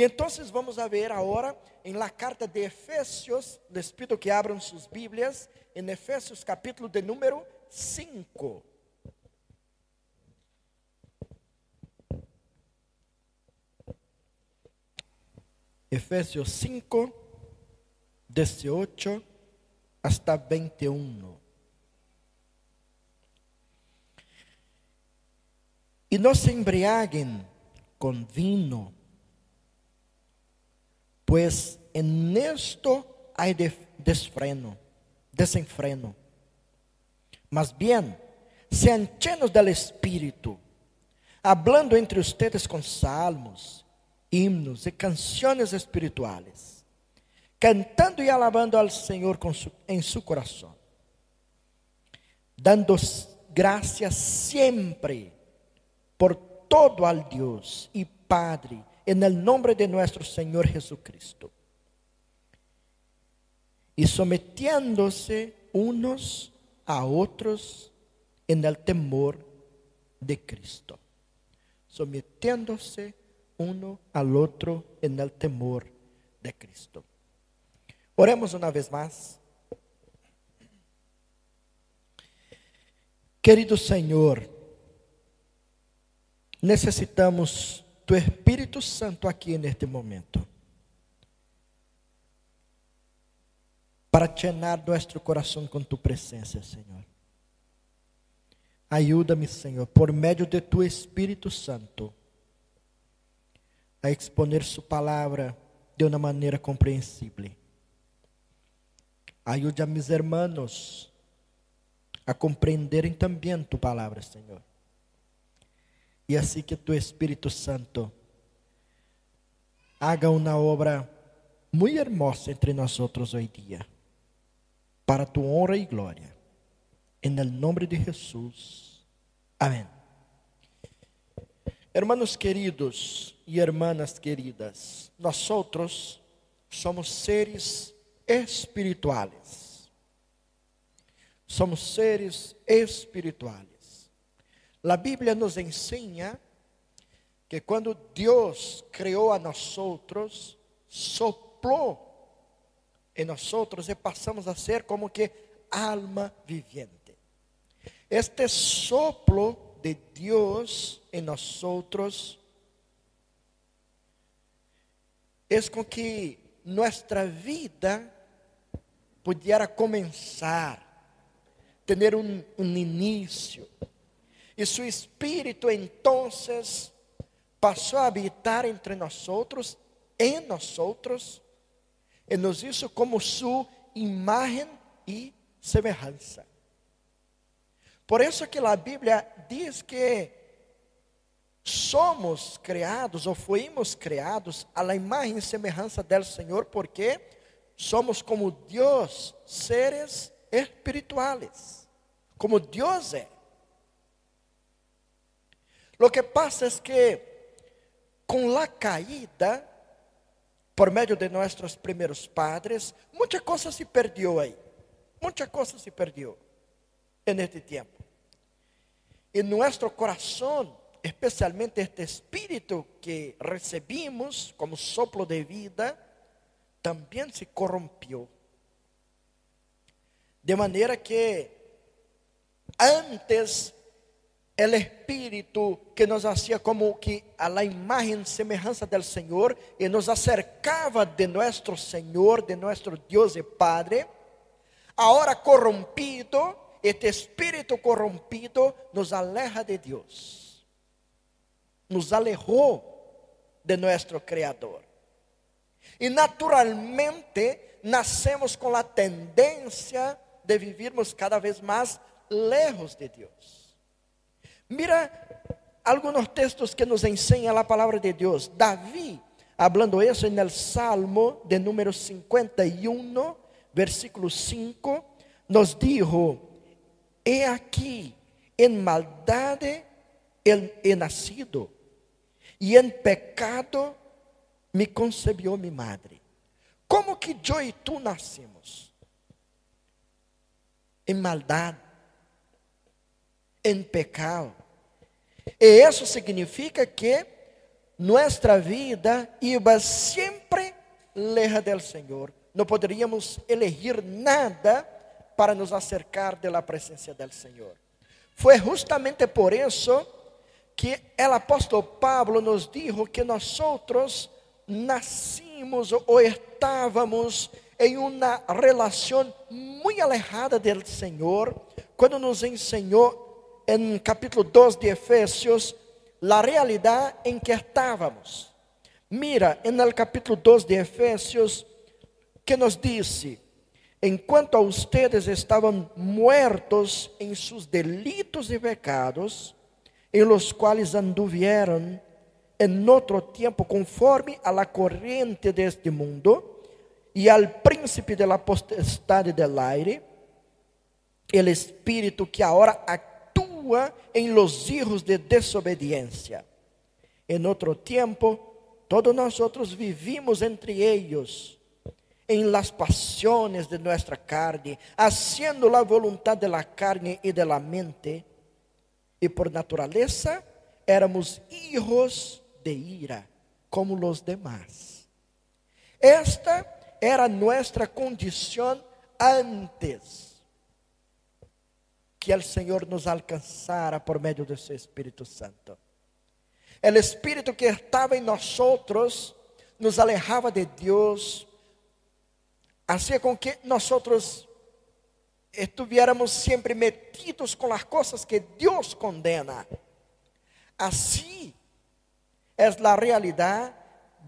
E então vamos a ver agora em la carta de Efésios, les pido que abram suas Bíblias, em Efésios capítulo de número 5. Efésios 5, 18 hasta 21. E não se embriaguen com vino, pues en esto hay desfreno, desenfreno. Mas bien, sean llenos del Espíritu, hablando entre ustedes con salmos, himnos y canciones espirituales, cantando y alabando al Señor su, en su corazón, dando gracias siempre por todo al Dios y Padre en el nombre de nuestro Señor Jesucristo. Y sometiéndose unos a otros en el temor de Cristo. Sometiéndose uno al otro en el temor de Cristo. Oremos una vez más. Querido Senhor, necessitamos tu Espírito Santo aqui neste momento. Para llenar nosso coração com tu presença, Senhor. Ajuda-me, Senhor, por meio de tu Espírito Santo, a exponer Sua palavra de uma maneira compreensível. Ajude a mis hermanos a compreenderem também tu palavra, Senhor e assim que tu Espírito Santo haga uma obra muito hermosa entre nós outros hoje dia, para tu honra e glória. Em nome de Jesus. Amém. Hermanos queridos e hermanas queridas, nós outros somos seres espirituais. Somos seres espirituais. A Bíblia nos ensina que quando Deus criou a nós outros, soplou em nós outros e passamos a ser como que alma viviente. Este soplo de Deus em nós outros é com que nossa vida pudiera começar, ter um, um início e seu espírito entonces passou a habitar entre nós outros, em nós outros, e nos hizo como sua imagem e semelhança. Por isso que a Bíblia diz que somos criados ou fomos criados à la imagem e semelhança do Senhor, porque somos como Deus, seres espirituais, como Deus é. Lo que pasa es que con la caída, por medio de nuestros primeros padres, mucha cosa se perdió ahí. Mucha cosa se perdió en este tiempo. En nuestro corazón, especialmente este espíritu que recibimos como soplo de vida, también se corrompió. De manera que antes el Espírito que nos hacía como que a la imagen semejanza del Señor y nos acercaba de nuestro Señor, de nuestro Dios y Padre, ahora corrompido, este espíritu corrompido nos aleja de Dios, nos alejó de nuestro Creador. Y naturalmente nacemos con la tendencia de vivirmos cada vez más lejos de Dios. Mira algunos textos que nos enseñan la palabra de Dios. David, hablando eso en el Salmo de número 51, versículo 5, nos dijo, he aquí, en maldad he nacido, y en pecado me concebió mi madre. ¿Cómo que yo y tú nacimos? En maldad, en pecado. E isso significa que nuestra vida iba siempre lejos del Señor. No podríamos elegir nada para nos acercar de la presencia del Señor. Fue justamente por eso que el apóstol Pablo nos dijo que nosotros nacimos o estávamos em uma relação muito alejada do Senhor, quando nos ensinou em capítulo 2 de Efésios a realidade em que estávamos. Mira, no capítulo 2 de Efésios, que nos disse: Enquanto a ustedes estavam muertos em seus delitos e pecados, em los quais anduvieron en otro tiempo conforme a la corriente de este mundo y al príncipe de la potestad del aire, el espíritu que ahora actúa en los hijos de desobediencia. En otro tiempo, todos nosotros vivimos entre ellos en las pasiones de nuestra carne, haciendo la voluntad de la carne y de la mente, y por naturaleza éramos hijos de ira como los demás. Esta era nuestra condición antes que el Señor nos alcanzara por medio de su Espíritu Santo. El Espíritu que estaba en nosotros nos alejaba de Dios, hacía con que nosotros estuviéramos siempre metidos con las cosas que Dios condena. Así é a realidade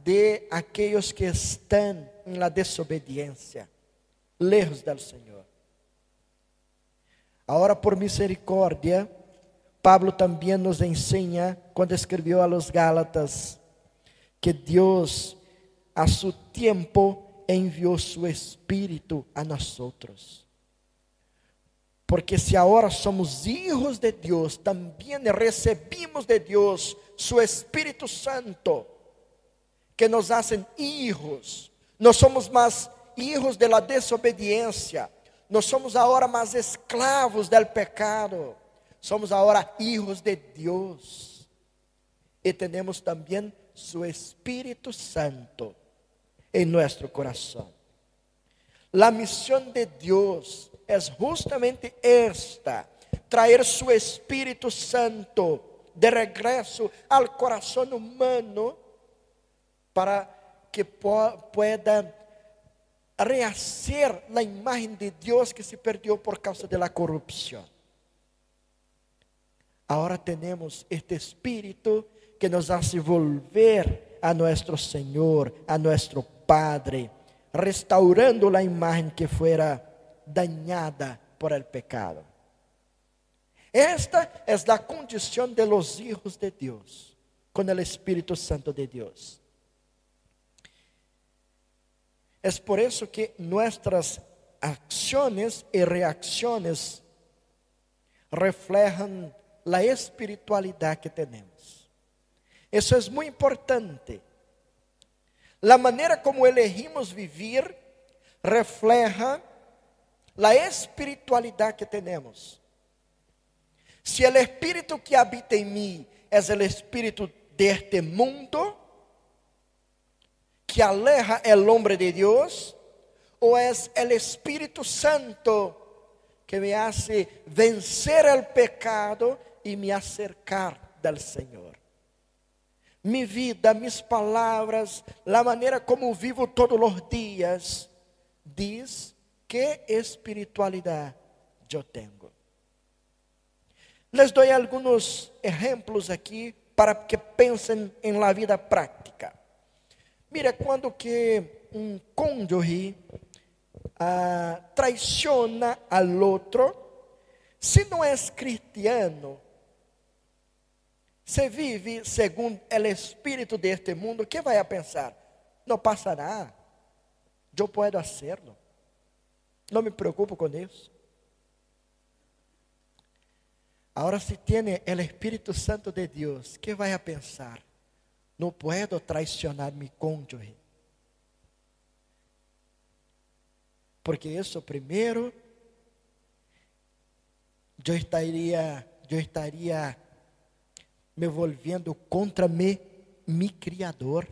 de aqueles que estão em la desobediência, lejos do Senhor. Agora, por misericórdia, Pablo também nos ensina, quando escreveu a los Gálatas, que Deus, a su tempo, enviou su Espírito a nós outros. Porque se agora somos hijos de Deus, também recebimos de Deus su Espíritu Santo, que nos hacen hijos. No somos más hijos de la desobediencia. No somos ahora más esclavos del pecado. Somos ahora hijos de Dios. Y tenemos también su Espíritu Santo en nuestro corazón. La misión de Dios es justamente esta, traer su Espíritu Santo de regresso ao coração humano para que pueda rehacer a imagem de Deus que se perdeu por causa da corrupção. Agora temos este Espírito que nos hace volver a nosso Senhor, a nosso Padre, restaurando a imagem que fuera dañada por el pecado. Esta é a condição de los hijos de Deus, com o Espírito Santo de Deus. É por isso que nossas acciones e reacciones reflejan a espiritualidade que temos. Isso é muito importante. A maneira como elegimos viver refleja a espiritualidade que temos. Si el espíritu que habita en mí es el espíritu de este mundo, que aleja el hombre de Dios, o es el Espíritu Santo que me hace vencer el pecado y me acercar del Señor. Mi vida, mis palabras, la manera como vivo todos los días, diz que espiritualidad yo tengo. Les doy algunos ejemplos aqui para que pensem em la vida prática. Mira, quando que um cônjuge ah, traiciona al outro, se não é cristiano, se vive segundo o espírito deste mundo, que vai a pensar? Não passará, eu posso hacerlo, não me preocupo com isso. Agora, se tem o Espírito Santo de Deus, que vai a pensar? Não puedo traicionar mi cônjuge. Porque isso primeiro, eu estaria, eu estaria me volvendo contra mim mi criador.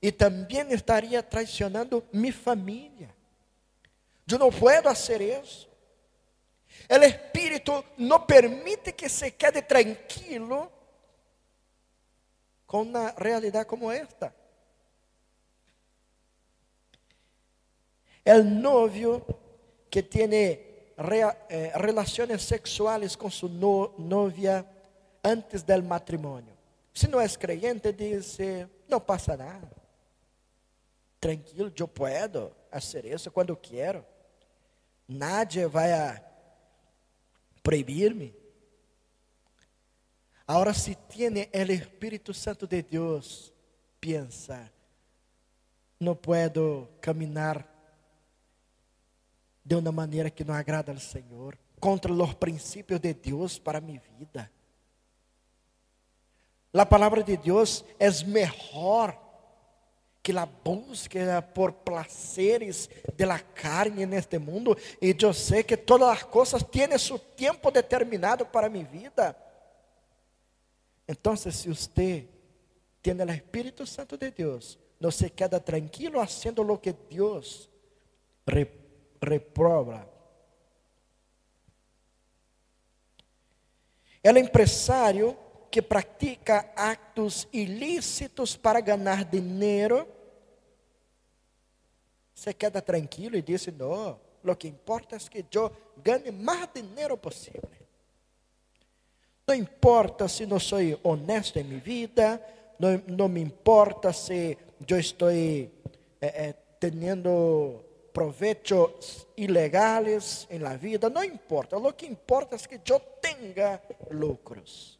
Y también estaría traicionando mi familia. Yo no puedo hacer eso. El Espíritu no permite que se quede tranquilo con una realidad como esta. El novio que tiene eh, relaciones sexuales con su novia antes del matrimonio. Si no es creyente, dice, no pasa nada. Tranquilo, yo puedo hacer eso cuando quiero. Nadie vai a proibir-me. Agora, se tiene el Espírito Santo de Deus, piensa, não puedo caminar de uma maneira que não agrada ao Senhor, contra os princípios de Deus para minha vida. A palavra de Deus é melhor que la búsqueda por placeres de la carne en este mundo. Y yo sé que todas las cosas tienen su tiempo determinado para mi vida. Entonces, si usted tiene el Espíritu Santo de Dios, no se queda tranquilo haciendo lo que Dios reproba. El empresário que pratica actos ilícitos para ganhar dinheiro, se queda tranquilo e diz: Não, o que importa é que eu ganhe mais dinheiro possível. Não importa se não sou honesto em minha vida, não, não me importa se eu estou eh, eh, tendo provechos ilegales em la vida, não importa. O que importa é que eu tenha lucros.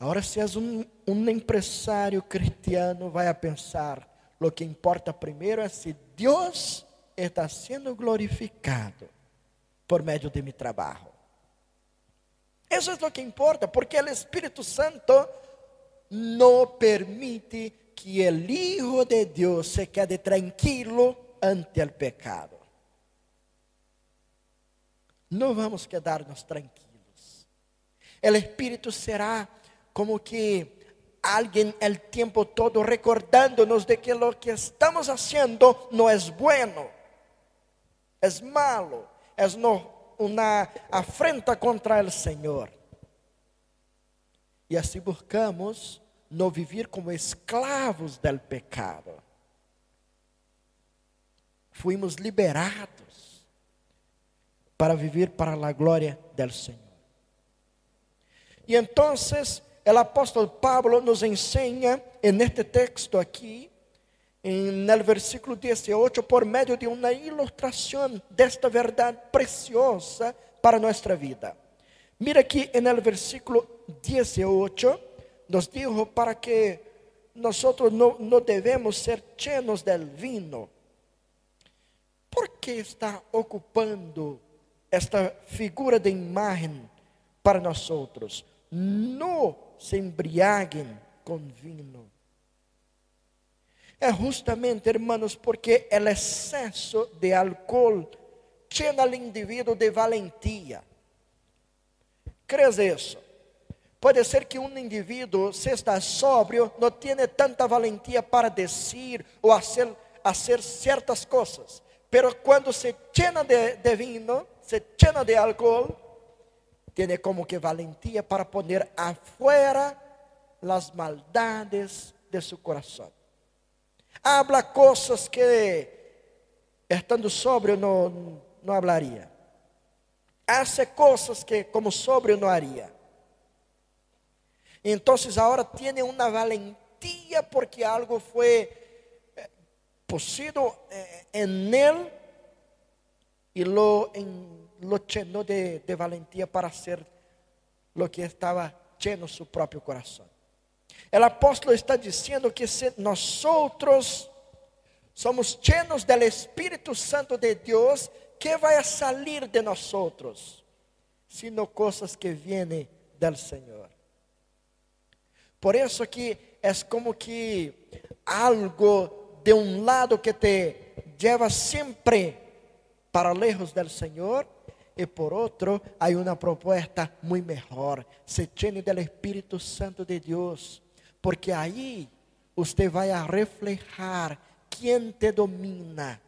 Agora, se és um, um empresário cristiano, vai a pensar: o que importa primeiro é se Deus está sendo glorificado por meio de meu trabalho. Isso é o que importa, porque o Espírito Santo não permite que o Hijo de Deus se quede tranquilo ante o pecado. Não vamos quedar-nos tranquilos. O Espírito será como que alguien el tiempo todo recordándonos de que lo que estamos haciendo no es bueno, es malo, es no, una afrenta contra el Señor. Y así buscamos no vivir como esclavos del pecado. Fuimos liberados para vivir para la gloria del Señor. Y entonces o apóstolo Pablo nos ensina en este texto aquí, en el versículo 18, por medio de una ilustración de esta verdad preciosa para nuestra vida. Mira aquí en el versículo 18, nos dijo para que nosotros no, no debemos ser llenos del vino. ¿Por qué está ocupando esta figura de imagen para nosotros? No se embriaguem com vinho. É justamente, hermanos, porque o excesso de álcool llena al indivíduo de valentia. ¿Crees isso? Pode ser que um indivíduo, se está sóbrio, não tenha tanta valentia para dizer ou hacer, hacer certas coisas. Pero quando se llena de, de vinho, se llena de álcool, tiene como que valentía para poner afuera las maldades de su corazón. Habla cosas que estando sobrio no, no hablaría. Hace cosas que como sobrio no haría. Entonces ahora tiene una valentía porque algo fue eh, posido eh, en él y lo en lo llenó de, de valentía para hacer lo que estaba lleno su propio corazón. El apóstolo está diciendo que si nosotros somos llenos del Espíritu Santo de Dios, ¿qué va a salir de nosotros? Sino cosas que vienen del Señor. Por eso que es como que algo de un lado que te lleva siempre para lejos del Señor y por otro hay una propuesta muy mejor. Se llene del Espíritu Santo de Dios, porque ahí usted va a reflejar quién te domina,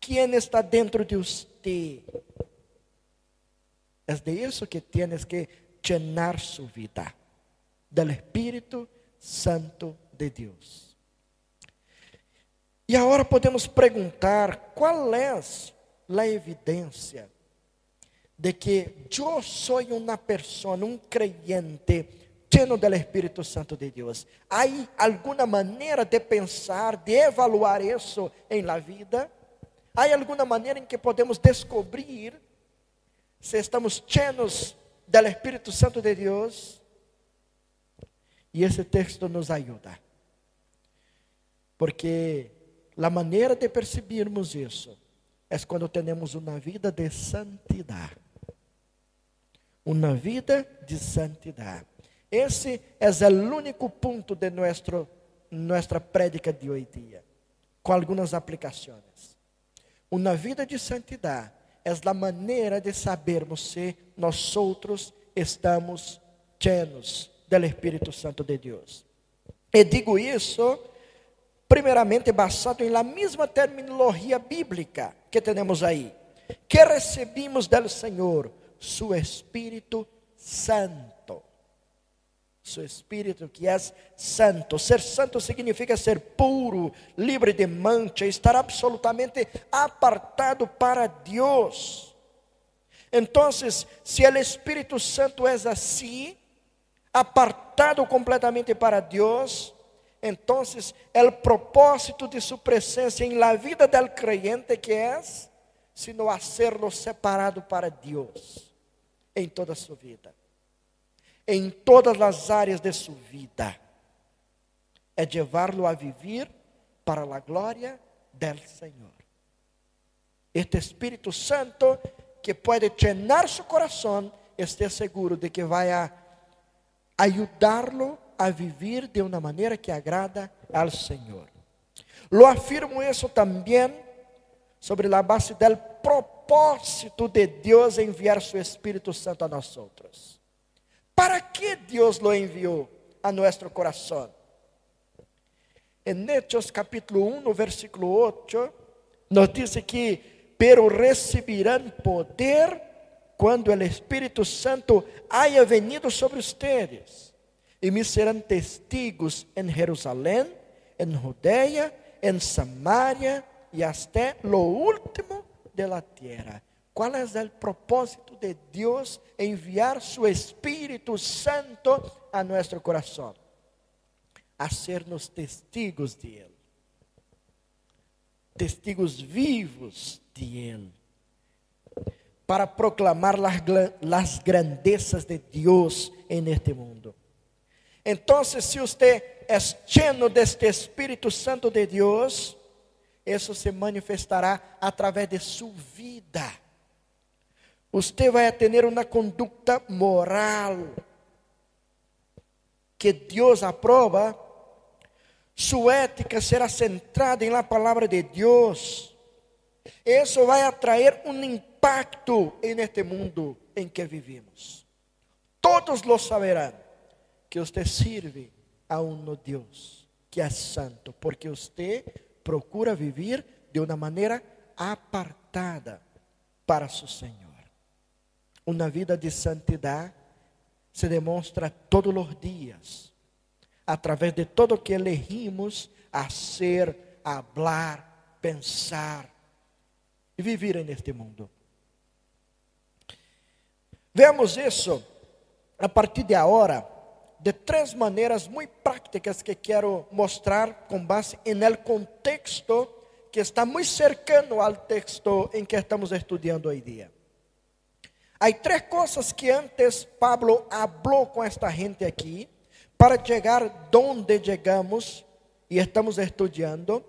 quién está dentro de usted. Es de eso que tienes que llenar su vida, del Espíritu Santo de Deus. E agora podemos perguntar: qual é a evidência de que eu sou uma pessoa, um creyente lleno do Espírito Santo de Deus? Há alguma maneira de pensar, de evaluar isso em la vida? Há alguma maneira em que podemos descobrir se estamos llenos do Espírito Santo de Deus? E esse texto nos ajuda. Porque a maneira de percebermos isso é quando temos uma vida de santidade. Uma vida de santidade. Esse é o único ponto de nosso, nossa prédica de hoje dia, com algumas aplicações. Uma vida de santidade é a maneira de sabermos se nós outros estamos llenos do Espírito Santo de Deus. E digo isso, primeiramente, basado em la mesma terminologia bíblica que temos aí, que recebimos do Senhor, su Espírito Santo. Su Espírito que é santo. Ser santo significa ser puro, livre de mancha, estar absolutamente apartado para Deus. Então, se o Espírito Santo é assim, apartado completamente para Deus, então o propósito de sua presença em la vida del creyente que é, sino hacerlo separado para Deus em toda a sua vida, em todas as áreas de sua vida, é levá-lo a viver para a glória del Senhor. Este Espírito Santo que pode llenar seu coração, esteja seguro de que vai ajudá-lo a viver de uma maneira que agrada ao Senhor. Lo afirmo isso também sobre a base do propósito de Deus enviar seu Espírito Santo a nós outros. Para que Deus lo enviou a nosso coração? Em Hechos capítulo 1, no versículo 8, nos diz que, pero recibirão poder quando o Espírito Santo haya venido sobre ustedes, e me serão testigos em Jerusalém, em Judeia, em Samaria e até lo último de la tierra. Qual é o propósito de Deus enviar su Espírito Santo a nosso coração? A sermos testigos de Ele, testigos vivos de Ele para proclamar las, las grandezas de Deus en este mundo. Então, se usted é lleno deste Espírito Santo de Deus, isso se manifestará através de sua vida. Você vai ter uma conduta moral que Deus aprova. Sua ética será centrada em la palavra de Deus. Isso vai atrair um impacto neste mundo em que vivimos. Todos lo saberão que você serve a um Deus que é santo, porque você procura viver de uma maneira apartada para o Senhor. Uma vida de santidade se demonstra todos os dias, através de todo o que elegimos a ser, a falar, pensar e viver neste mundo. Vemos isso a partir de agora de três maneiras muito práticas que quero mostrar com base no contexto que está muito cercano ao texto em que estamos estudando hoje dia. Há três coisas que antes Pablo falou com esta gente aqui para chegar onde chegamos e estamos estudando.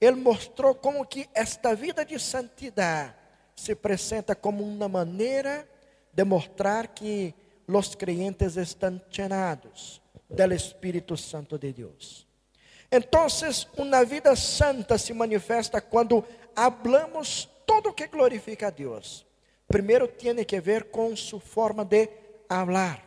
Ele mostrou como que esta vida de santidade se apresenta como uma maneira demostrar que os creyentes estão llenados del Espírito Santo de Deus. Então, uma vida santa se manifesta quando hablamos todo o que glorifica a Deus, Primeiro tem que ver com sua forma de falar.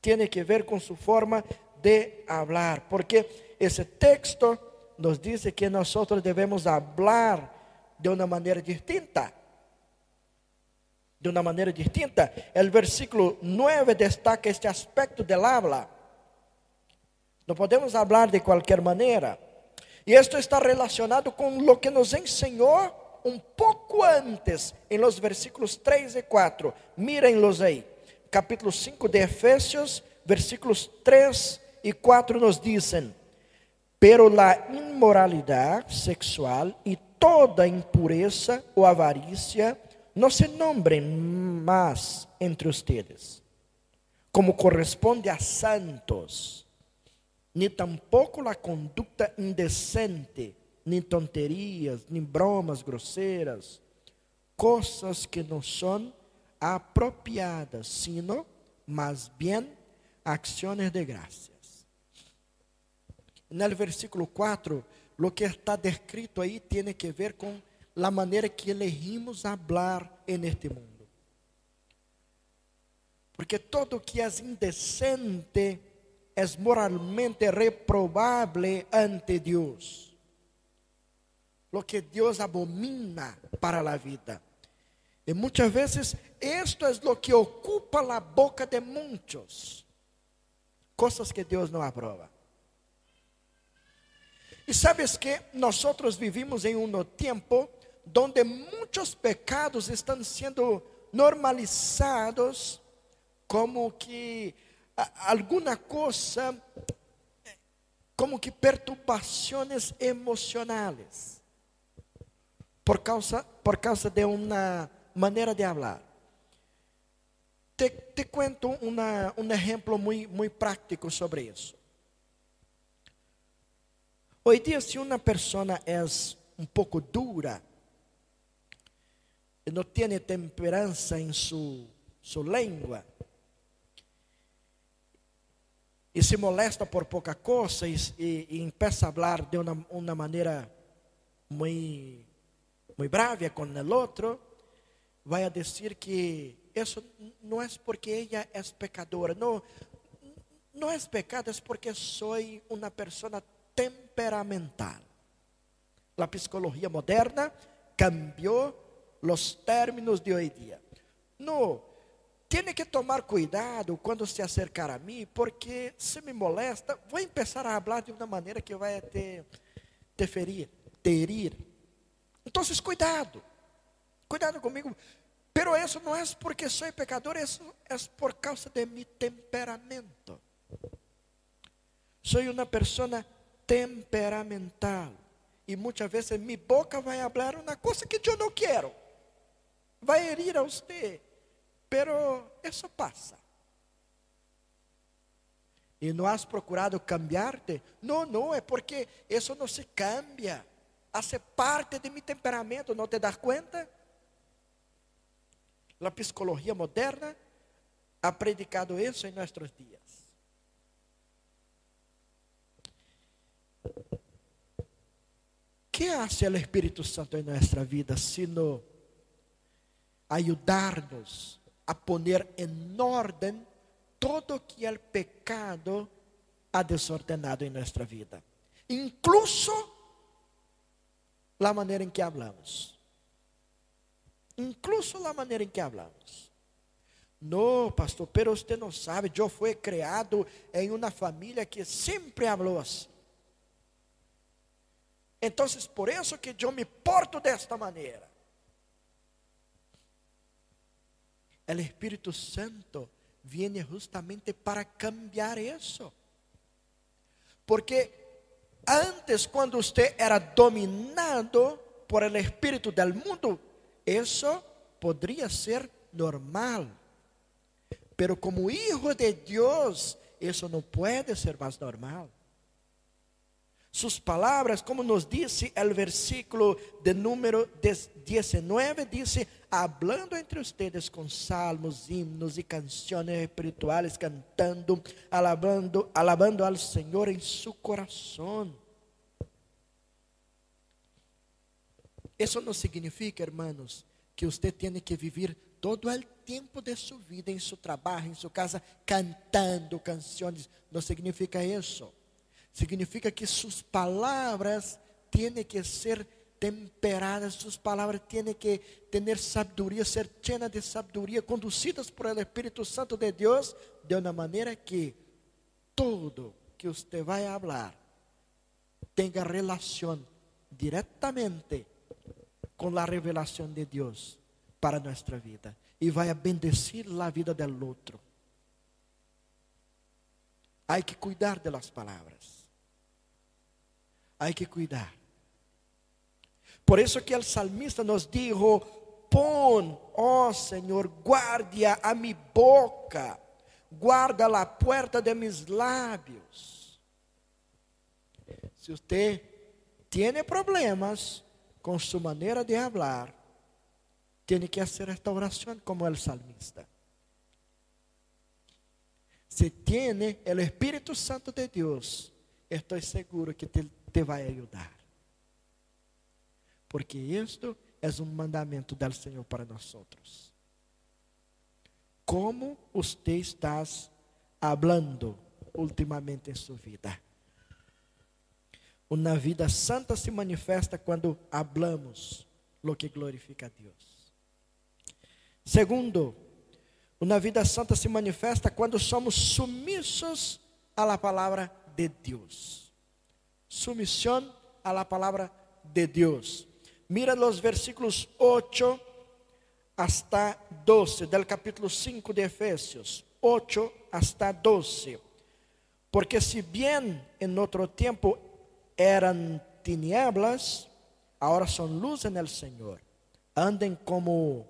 Tem que ver com sua forma de falar, porque esse texto nos diz que nós devemos falar de uma maneira distinta. De uma maneira distinta. O versículo 9 destaca este aspecto del habla. Não podemos falar de qualquer maneira. E isto está relacionado com o que nos ensinou um pouco antes, em los versículos 3 e 4. Mírenlos aí. Capítulo 5 de Efésios, versículos 3 e 4 nos dizem: Pero la inmoralidade sexual e toda impureza ou avarícia não se nombrem mais entre ustedes, como corresponde a santos ni tampoco la conducta indecente, ni tonterías, ni bromas groseras, cosas que no son apropiadas, sino más bien acciones de gracias. En el versículo 4, lo que está descrito ahí tiene que ver con la manera que elegimos hablar en este mundo. Porque todo que es indecente, es moralmente reprobable ante Dios. Lo que Dios abomina para la vida. Y muchas veces esto es lo que ocupa la boca de muchos. Cosas que Dios no aprueba. E sabes que nosotros vivimos em um tempo donde muitos pecados estão sendo normalizados como que alguma coisa como que perturbações emocionais por causa por causa de uma maneira de falar. Te, te cuento uma, um exemplo muito, muito prático sobre isso. Hoje dia, se uma pessoa é um pouco dura, e não tem temperança em sua, sua língua, e se molesta por pouca coisa e, e, e empieza a falar de uma, uma maneira muito, muito brava com o outro, vai a dizer que isso não é porque ela é pecadora, não, não é pecado, é porque sou uma pessoa temperamental. A psicologia moderna cambiou os términos de hoje dia. Não Tiene que tomar cuidado quando se acercar a mim, porque se me molesta, vou começar a falar de uma maneira que vai te, te ferir, te herir. Então, cuidado, cuidado comigo. Pero isso não é porque sou pecador, isso é por causa de mi temperamento. Sou uma pessoa temperamental. E muitas vezes minha boca vai falar uma coisa que eu não quero. Vai herir a você pero isso passa. E não has procurado cambiar-te? Não, não, é porque isso não se cambia. Hace parte de meu temperamento, não te das conta? A psicologia moderna ha predicado isso em nossos dias. que hace o Espírito Santo em nossa vida, sino ayudarnos a poner en orden todo que el pecado ha desordenado en nuestra vida, incluso la manera en que hablamos. Incluso la manera en que hablamos. No, pastor, pero usted não sabe, eu fui criado em uma família que sempre falou assim. Então, por isso que eu me porto desta maneira. el Espíritu Santo viene justamente para cambiar eso. Porque antes, cuando usted era dominado por el espíritu del mundo, eso podría ser normal. Pero como hijo de Dios, eso no puede ser más normal. Sus palabras, como nos dice el versículo de número 19, dice, hablando entre ustedes con salmos, himnos y canciones espirituales, cantando, alabando, alabando al Señor en su corazón. Eso no significa, hermanos, que usted tiene que vivir todo el tiempo de su vida en su trabajo, en su casa, cantando canciones. No significa eso. Significa que sus palabras tienen que ser temperadas, sus palabras tienen que tener sabiduría, ser llenas de sabiduría, conducidas por el Espíritu Santo de Dios, de una manera que todo que usted vaya a hablar tenga relación directamente con la revelación de Dios para nuestra vida y vaya a bendecir la vida del otro. Hay que cuidar de las palabras. Hay que cuidar. Por eso que el salmista nos dijo, pon, oh Señor, guardia a mi boca, guarda la puerta de mis labios. Si usted tiene problemas con su manera de hablar, tiene que hacer esta oración como el salmista. Si tiene el Espíritu Santo de Dios, estoy seguro que te, te va a ayudar. Porque esto es un mandamiento del Señor para nosotros. ¿Cómo usted está hablando últimamente en su vida? Una vida santa se manifesta quando hablamos lo que glorifica a Deus. Segundo, uma vida santa se manifesta quando somos sumissos à la palavra de Deus. A la palavra de Deus. Mira los versículos 8 hasta 12 del capítulo 5 de Efesios. 8 hasta 12. Porque si bien en otro tiempo eram tinieblas, agora são luz en el Senhor. Andem como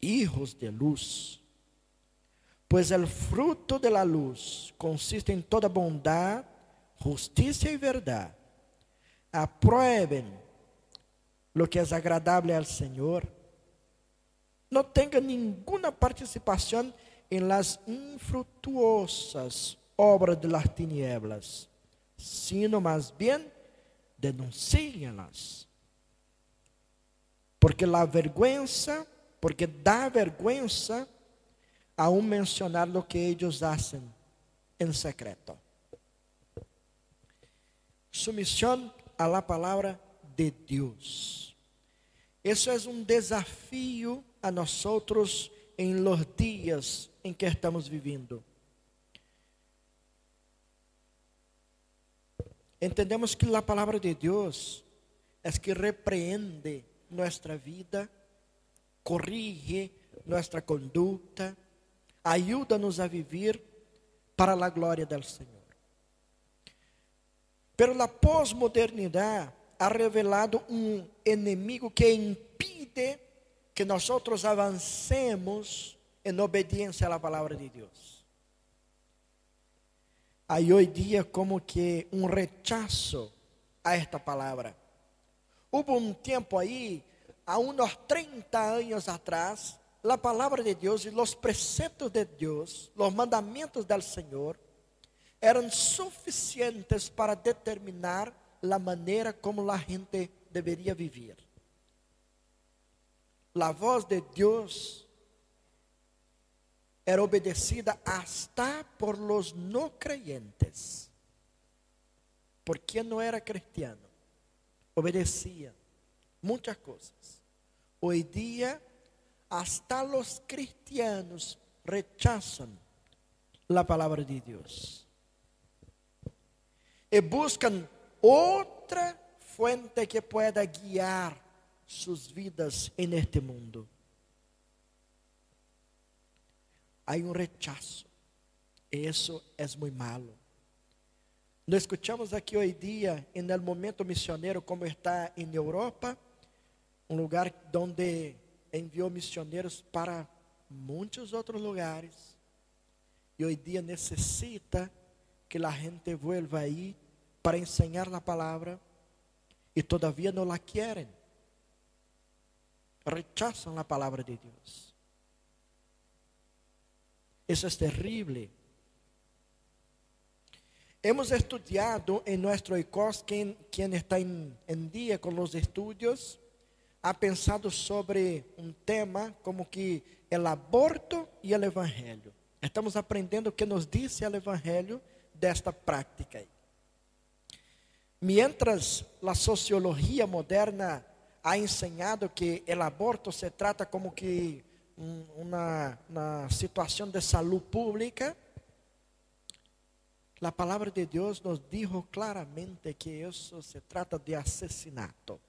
hijos de luz. Pois el fruto de la luz consiste em toda bondade, justiça e verdade. Aprueben lo que es agradable al Senhor. Não tenha nenhuma participação em las infrutuosas obras de las tinieblas sino más bien denuncíenlas. Porque la vergüenza, porque da vergüenza aún mencionar lo que ellos hacen en secreto. Sumisión a la palabra de Dios. Eso es un desafío a nosotros en los días en que estamos viviendo. Entendemos que a palavra de Deus é que repreende nossa vida, corrige nossa conduta, ajuda-nos a viver para a glória do Senhor. Pero a pós-modernidade ha revelado um inimigo que impide que nós avancemos em obediência à palavra de Deus. Hay hoy día como que un rechazo a esta palabra. Hubo un tiempo ahí, a unos 30 años atrás, la palabra de Dios y los preceptos de Dios, los mandamientos del Señor, eran suficientes para determinar la manera como la gente debería vivir. La voz de Dios era obedecida hasta por los no creyentes. Por quien no era cristiano, obedecía muchas cosas. Hoy día, hasta los cristianos rechazan la palabra de Dios. Y buscan otra fuente que pueda guiar sus vidas en este mundo. hay un rechazo. Eso es muy malo. Lo escuchamos aquí hoy día en el momento misionero como está en Europa, un lugar donde envió misioneros para muchos otros lugares. Y hoy día necesita que la gente vuelva ahí para enseñar la palabra y todavía no la quieren. Rechazan la palabra de Dios. Isso é terrível. Hemos estudiado em nosso ICOS, quem, quem está em, dia com os estudos, ha pensado sobre um tema como que o aborto e o evangelho. Estamos aprendendo o que nos disse o evangelho desta prática aí. Mientras a sociologia moderna ha enseñado que o aborto se trata como que uma, uma situação de saúde pública, a palavra de Deus nos dijo claramente que isso se trata de assassinato.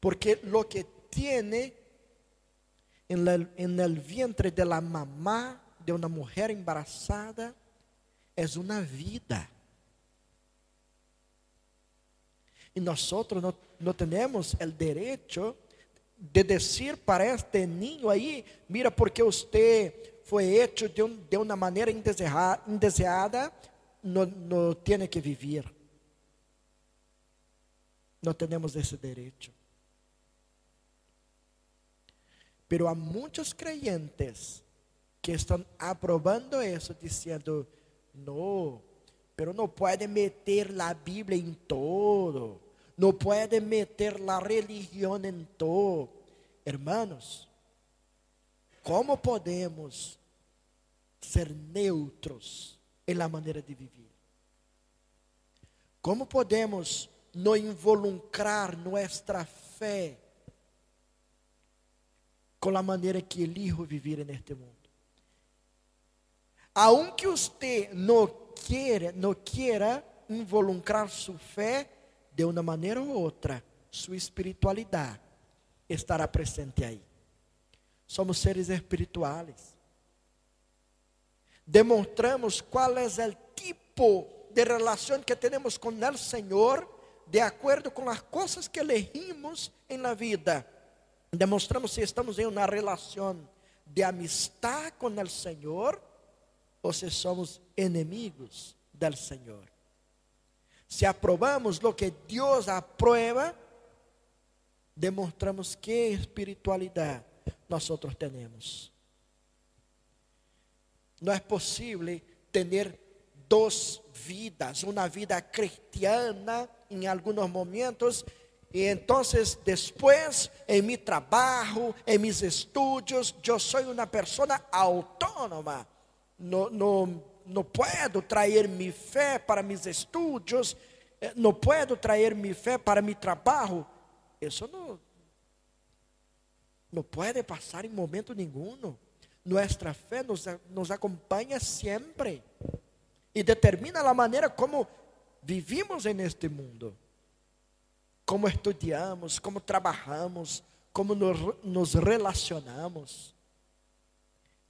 Porque lo que tiene en, la, en el vientre de la mamá de una mujer embarazada es una vida. Y nosotros no, no tenemos el derecho de decir para este niño aí, mira, porque você foi hecho de, um, de uma maneira indeseada, não, não tem que viver. Não temos esse direito. Pero há muitos creyentes que estão aprobando isso, dizendo: não, pero não pode meter a Bíblia em todo, não pode meter a religião em todo. Hermanos, como podemos ser neutros em la maneira de viver? Como podemos não involucrar nossa fé com a maneira que elijo viver neste mundo. Aunque você não queira, não queira involucrar sua fé de uma maneira ou outra, sua espiritualidade estará presente aí. Somos seres espirituais. Demonstramos qual é o tipo de relação que temos com o Senhor, de acordo com as coisas que elegimos em la vida demonstramos se estamos em uma relação de amistad com o Senhor ou se somos enemigos do Senhor. Se aprobamos lo que Deus aprueba, demonstramos que espiritualidade nós temos. Não é possível ter duas vidas, uma vida cristiana em alguns momentos e então, depois, em meu trabalho, em meus estudos, eu sou uma pessoa autônoma. Não posso trazer minha fé para meus estudos, eh, não posso trazer minha fé para meu trabalho. Isso não, não pode passar em momento nenhum. Nossa fé nos, nos acompanha sempre e determina a maneira como vivimos neste mundo como estudamos, como trabalhamos, como nos relacionamos.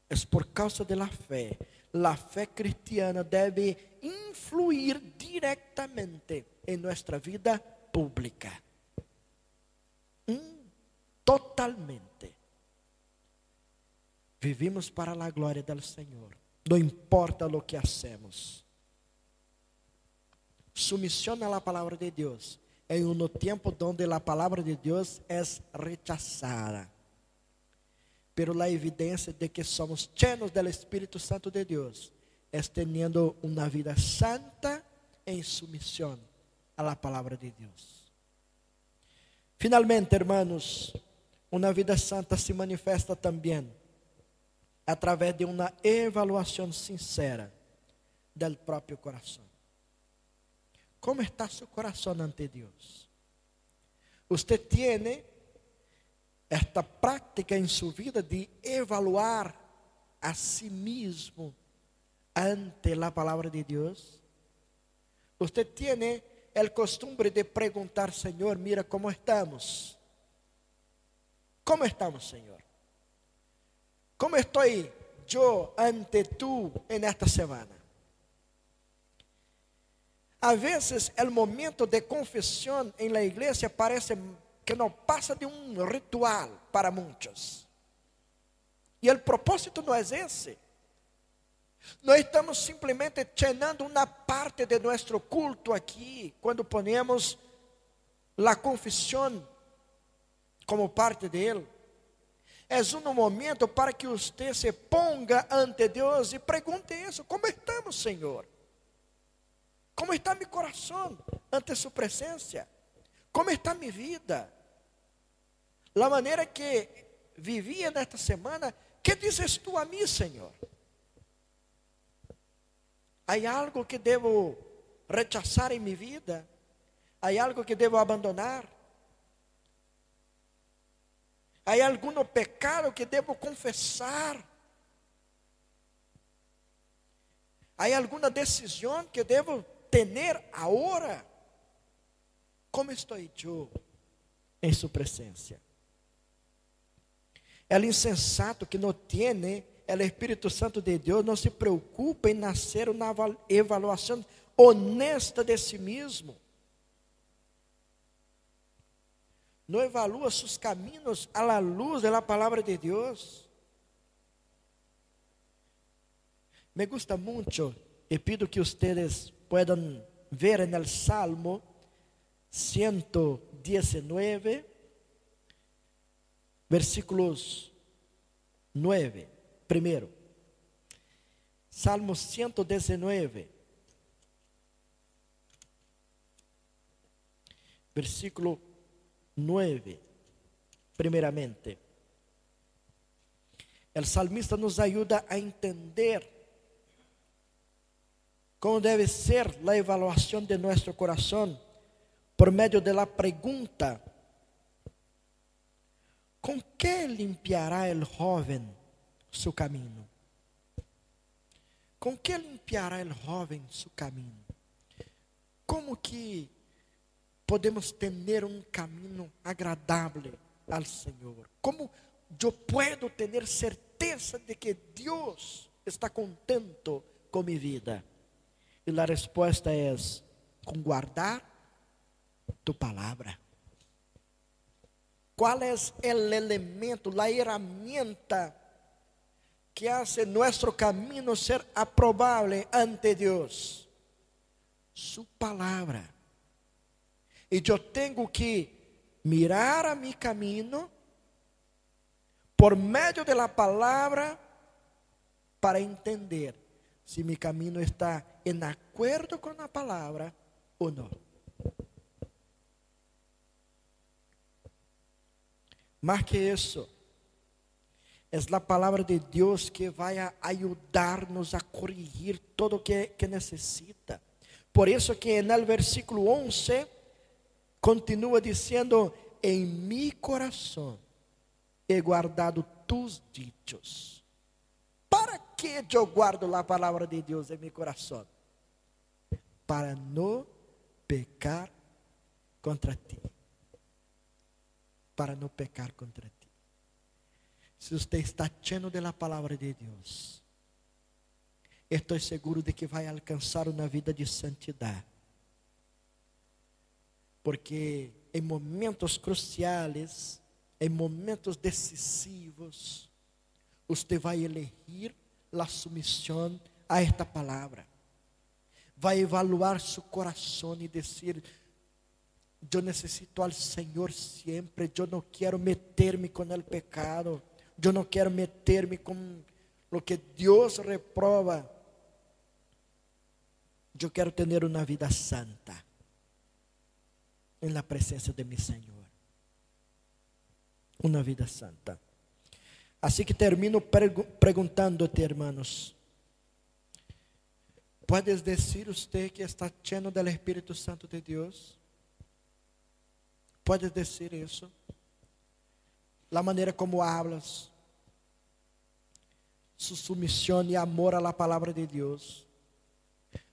É por causa da fé. A fé cristiana deve influir diretamente em nossa vida pública. Totalmente. Vivimos para a glória do Senhor. Não importa o que hacemos. Sumisión a la palavra de Deus em um tempo onde a palavra de Deus é rechazada. Pero a evidência de que somos llenos do Espírito Santo de Deus é tendo uma vida santa em submissão à la palavra de Deus. Finalmente, hermanos, uma vida santa se manifesta também através de uma evaluação sincera do próprio coração. ¿Cómo está su corazón ante Dios? Usted tiene esta práctica en su vida de evaluar a sí mismo ante la palabra de Dios. Usted tiene el costumbre de preguntar, Señor, mira cómo estamos. ¿Cómo estamos, Señor? ¿Cómo estoy yo ante tú en esta semana? A vezes, o momento de confissão em la igreja parece que não passa de um ritual para muitos. E o propósito não é esse. Nós estamos simplesmente llenando uma parte de nosso culto aqui, quando ponemos a confissão como parte dele. É um momento para que você se ponga ante Deus e pergunte isso: como estamos, Senhor? Como está meu coração ante sua presença? como está minha vida? A maneira que vivia nesta semana, que dizes tu a mim, Senhor? Há algo que devo rechazar em minha vida? Há algo que devo abandonar? Há algum pecado que devo confessar? Há alguma decisão que devo ter agora? Como estou eu em sua presença? É insensato que não tem o Espírito Santo de Deus, não se preocupa em nascer uma avaliação honesta de si mesmo. Não evalua seus caminhos à luz da palavra de Deus. Me gusta muito e pido que vocês puedan ver en el Salmo 119, versículos 9, primero. Salmo 119, versículo 9, primeiramente. El salmista nos ayuda a entender como deve ser a evaluação de nosso coração por meio de la pergunta: ¿Con que limpiará el joven su camino? ¿Con que limpiará el joven su camino? Como que podemos ter um caminho agradável ao Senhor? Como eu posso ter certeza de que Deus está contento com minha vida? E a resposta é: com guardar tu palavra. Qual é o elemento, a herramienta que hace nosso caminho ser aprovável ante Deus? Su palavra. E eu tenho que mirar a mi caminho por meio da palavra para entender se meu caminho está em acordo com a palavra ou não. Marque isso. É a palavra de Deus que vai ajudar-nos a corrigir tudo o que, que necessita. Por isso que no versículo 11 continua dizendo: "Em mi coração he guardado tus dichos". Para que eu guardo a palavra de Deus em meu coração? Para não pecar contra ti. Para não pecar contra ti. Se você está cheio da palavra de Deus, estou seguro de que vai alcançar uma vida de santidade. Porque em momentos cruciais, em momentos decisivos, você vai elegir la sumisión a esta palabra. Va a evaluar su corazón y decir, yo necesito al Señor siempre, yo no quiero meterme con el pecado, yo no quiero meterme con lo que Dios reproba. Yo quiero tener una vida santa en la presencia de mi Señor. Una vida santa. Assim que termino perguntando-te, hermanos, ¿puedes decir usted que está lleno del Espírito Santo de Deus? ¿Puedes decir isso? La maneira como hablas, su sumisión y amor a la de Deus,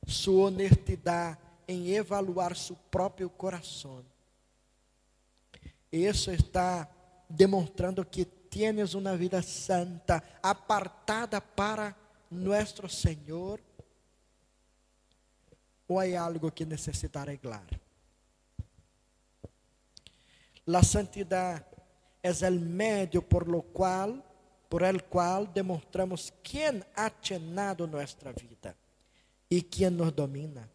su honestidade em evaluar su próprio coração. Isso está demonstrando que tienes uma vida santa, apartada para nuestro Senhor? Ou há algo que necessita arreglar? La santidade é o medio por lo qual, por el cual demonstramos quem ha llenado nossa vida e quem nos domina.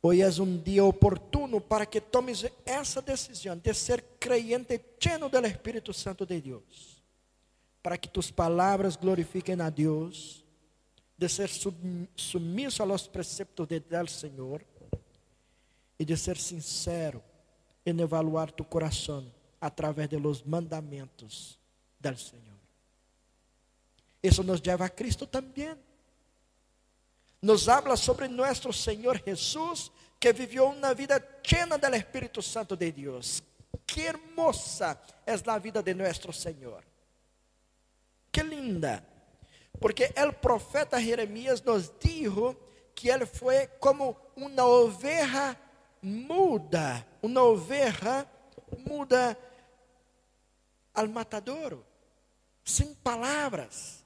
Hoje é um dia oportuno para que tomes essa decisão de ser creyente lleno do Espírito Santo de Deus, para que tus palavras glorifiquem a Deus, de ser submisso a los preceptos de del Senhor e de ser sincero em evaluar tu coração através de los mandamentos del Senhor. Isso nos leva a Cristo também. Nos habla sobre nosso Senhor Jesus, que viveu uma vida llena del Espírito Santo de Deus. Que hermosa é a vida de nosso Senhor. Que linda. Porque o profeta Jeremias nos dijo que ele foi como uma oveja muda, uma oveja muda al matadouro, sem palavras.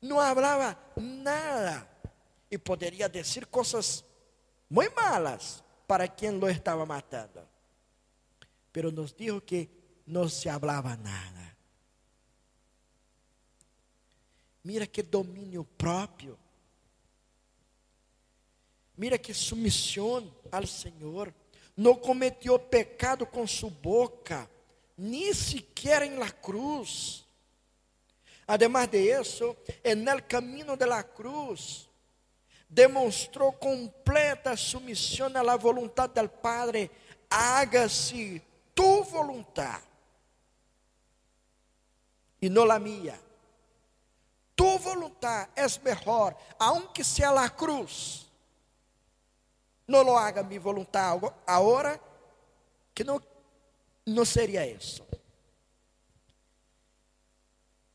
Não falava nada e poderia dizer coisas muito malas para quem lo estava matando. Pero nos dijo que não se falava nada. Mira que domínio próprio. Mira que submissão ao Senhor. Não cometeu pecado com sua boca, nem sequer em la cruz. Además de isso, en el camino de la cruz, demonstrou completa submissão à la voluntad del Padre. Hágase tu voluntad e não la mía. Tu voluntad é melhor, aunque sea la cruz. Não lo haga mi voluntad agora, que não, não seria isso.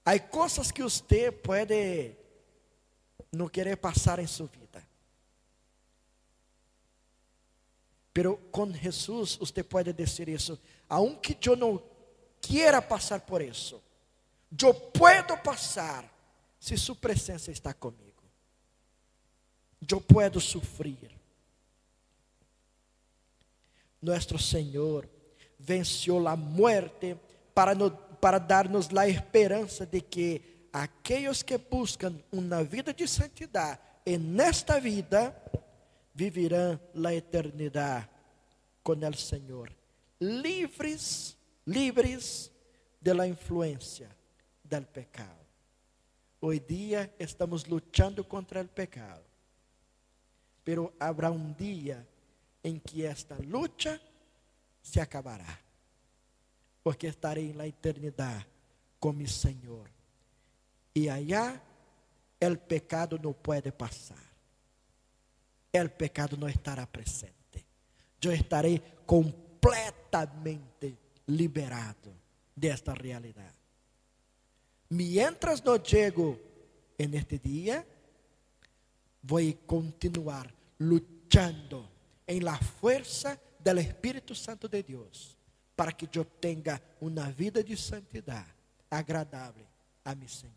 Há coisas que você pode não querer passar em sua vida. Pero com Jesus você pode dizer isso, aunque eu não quiera passar por isso, eu puedo passar se sua presença está comigo. Eu posso sofrer. Nosso Senhor venceu a morte para, no, para dar-nos a esperança de que aqueles que buscam uma vida de santidade, e nesta vida, viverão a eternidade com o Senhor, livres, livres de la influência del pecado. Hoy dia estamos lutando contra o pecado, pero habrá um dia em que esta luta se acabará, porque estarei na eternidade com o Senhor, e allá o pecado não pode passar, o pecado não estará presente, eu estarei completamente liberado desta realidade. Mientras no llego en este día, voy a continuar luchando en la fuerza del Espíritu Santo de Dios para que yo tenga una vida de santidad agradable a mi Señor.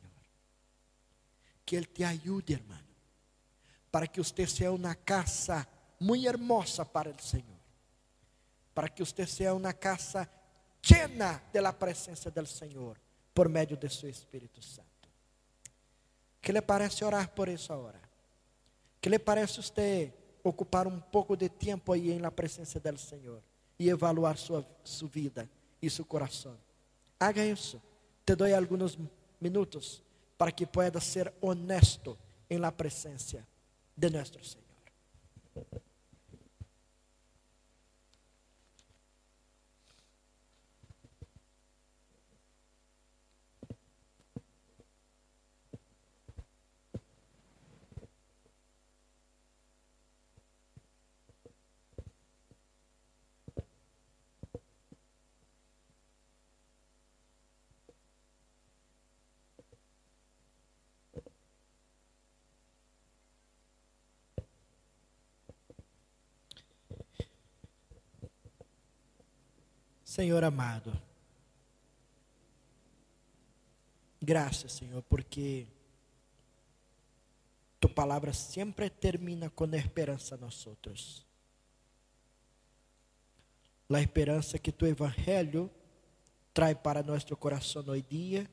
Que Él te ayude, hermano, para que usted sea una casa muy hermosa para el Señor, para que usted sea una casa llena de la presencia del Señor por meio de seu Espírito Santo. Que lhe parece orar por isso agora? Que lhe parece você ocupar um pouco de tempo aí na presença do Senhor e evaluar sua, sua vida e seu coração? Haga isso. Te dou alguns minutos para que pueda ser honesto em la presença de nosso Senhor. Senhor amado, graças, Senhor, porque tu palavra sempre termina com esperança a nós outros. A esperança que tu evangelho traz para nosso coração hoje dia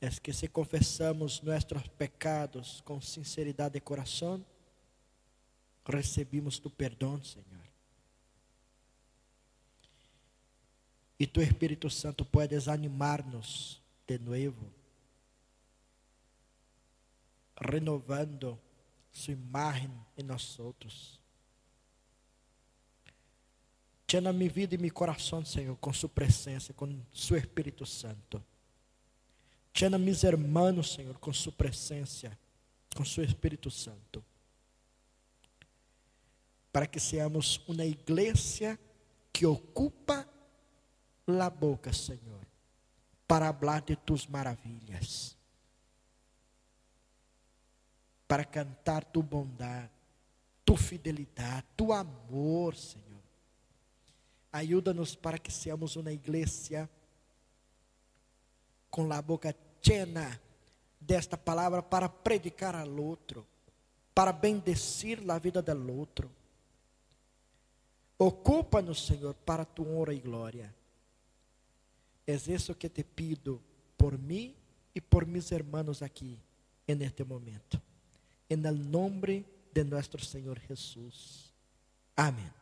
é que se confessamos nossos pecados com sinceridade de coração, recebemos tu perdão, Senhor. E tu Espírito Santo puedes animar-nos de novo, renovando Sua imagem em nós outros. Llena minha vida e meu coração, Senhor, com Sua presença, com Seu Espírito Santo. Llena mis hermanos, Senhor, com Sua presença, com Seu Espírito Santo. Para que seamos uma igreja que ocupa a boca, Senhor, para falar de Tus maravilhas, para cantar Tu bondade, Tu fidelidade, Tu amor, Senhor. Ajuda-nos para que seamos uma igreja com a boca llena desta palavra para predicar ao outro, para bendecir a vida do outro. Ocupa-nos, Senhor, para tu honra e glória. É isso que te pido por mim e por mis hermanos aqui, en este momento. En el nombre de nuestro Senhor Jesus. Amém.